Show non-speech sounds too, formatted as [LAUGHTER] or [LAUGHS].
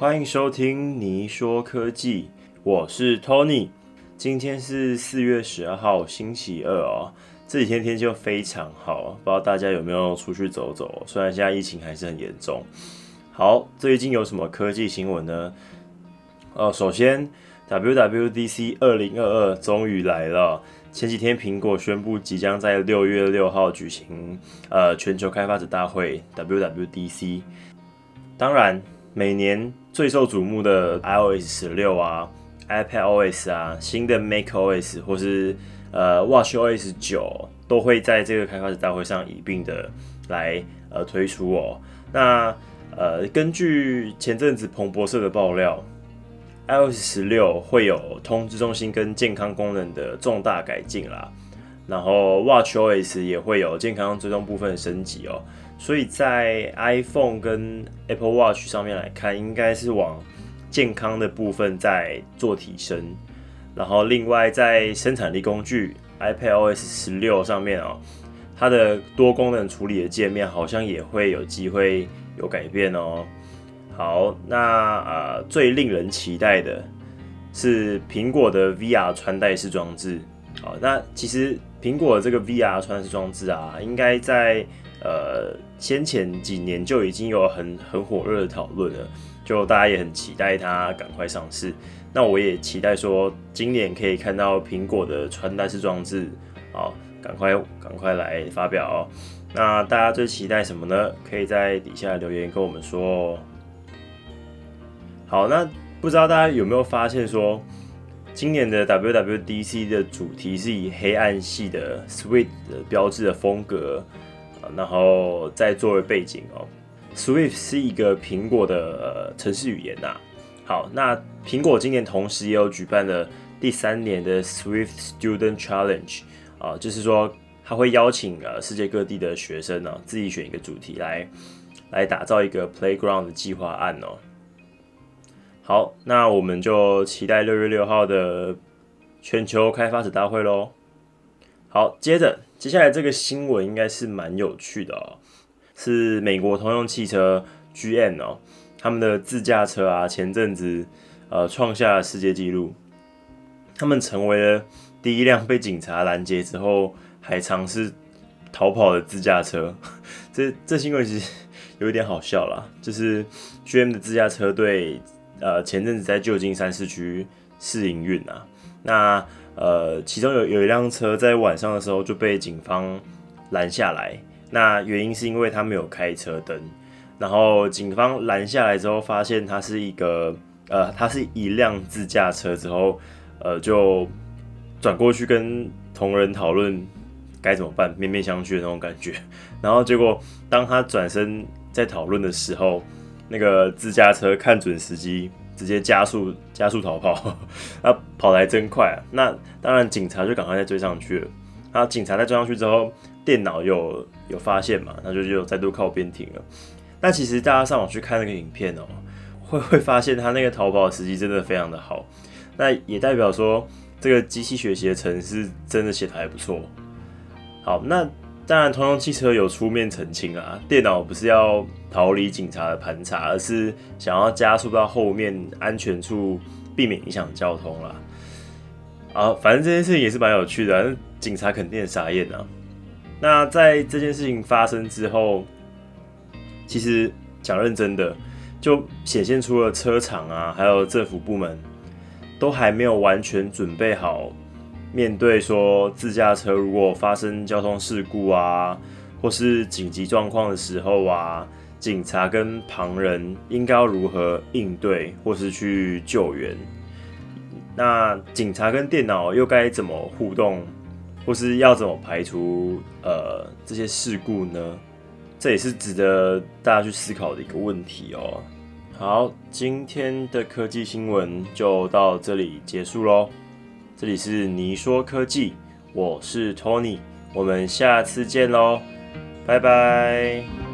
欢迎收听你说科技，我是 Tony。今天是四月十二号，星期二哦。这几天天气又非常好，不知道大家有没有出去走走？虽然现在疫情还是很严重。好，最近有什么科技新闻呢？哦，首先 WWDC 二零二二终于来了。前几天苹果宣布即将在六月六号举行呃全球开发者大会 WWDC。当然，每年最受瞩目的 iOS 十六啊、iPadOS 啊、新的 macOS 或是呃 watchOS 九都会在这个开发者大会上一并的来呃推出哦。那呃根据前阵子彭博社的爆料，iOS 十六会有通知中心跟健康功能的重大改进啦，然后 watchOS 也会有健康追踪部分升级哦。所以在 iPhone 跟 Apple Watch 上面来看，应该是往健康的部分在做提升。然后另外在生产力工具 iPadOS 十六上面哦，它的多功能处理的界面好像也会有机会有改变哦。好，那呃最令人期待的是苹果的 VR 穿戴式装置。好，那其实苹果这个 VR 穿戴式装置啊，应该在呃，先前几年就已经有很很火热的讨论了，就大家也很期待它赶快上市。那我也期待说，今年可以看到苹果的穿戴式装置，好，赶快赶快来发表哦。那大家最期待什么呢？可以在底下留言跟我们说哦。好，那不知道大家有没有发现说，今年的 WWDC 的主题是以黑暗系的 Sweet 的标志的风格。然后再作为背景哦，Swift 是一个苹果的城市语言呐。好，那苹果今年同时也有举办了第三年的 Swift Student Challenge 啊，就是说他会邀请呃世界各地的学生呢自己选一个主题来来打造一个 Playground 的计划案哦。好，那我们就期待六月六号的全球开发者大会喽。好，接着。接下来这个新闻应该是蛮有趣的哦，是美国通用汽车 GM 哦，他们的自驾车啊，前阵子呃创下了世界纪录，他们成为了第一辆被警察拦截之后还尝试逃跑的自驾车。[LAUGHS] 这这新闻其实有一点好笑啦，就是 GM 的自驾车队呃前阵子在旧金山市区试营运啊，那。呃，其中有有一辆车在晚上的时候就被警方拦下来，那原因是因为他没有开车灯，然后警方拦下来之后，发现他是一个呃，他是一辆自驾车之后，呃，就转过去跟同仁讨论该怎么办，面面相觑的那种感觉，[LAUGHS] 然后结果当他转身在讨论的时候，那个自驾车看准时机。直接加速加速逃跑，那 [LAUGHS] 跑来真快啊！那当然警察就赶快再追上去了。然后警察在追上去之后，电脑有有发现嘛？那就就再度靠边停了。那其实大家上网去看那个影片哦，[LAUGHS] 会会发现他那个逃跑的时机真的非常的好。那也代表说这个机器学习的程式真的写的还不错。好，那。当然，通用汽车有出面澄清啊，电脑不是要逃离警察的盘查，而是想要加速到后面安全处，避免影响交通啦。啊，反正这件事情也是蛮有趣的，警察肯定很傻眼啊。那在这件事情发生之后，其实讲认真的，就显现出了车厂啊，还有政府部门都还没有完全准备好。面对说自驾车如果发生交通事故啊，或是紧急状况的时候啊，警察跟旁人应该要如何应对，或是去救援？那警察跟电脑又该怎么互动，或是要怎么排除呃这些事故呢？这也是值得大家去思考的一个问题哦。好，今天的科技新闻就到这里结束喽。这里是你说科技，我是 Tony，我们下次见喽，拜拜。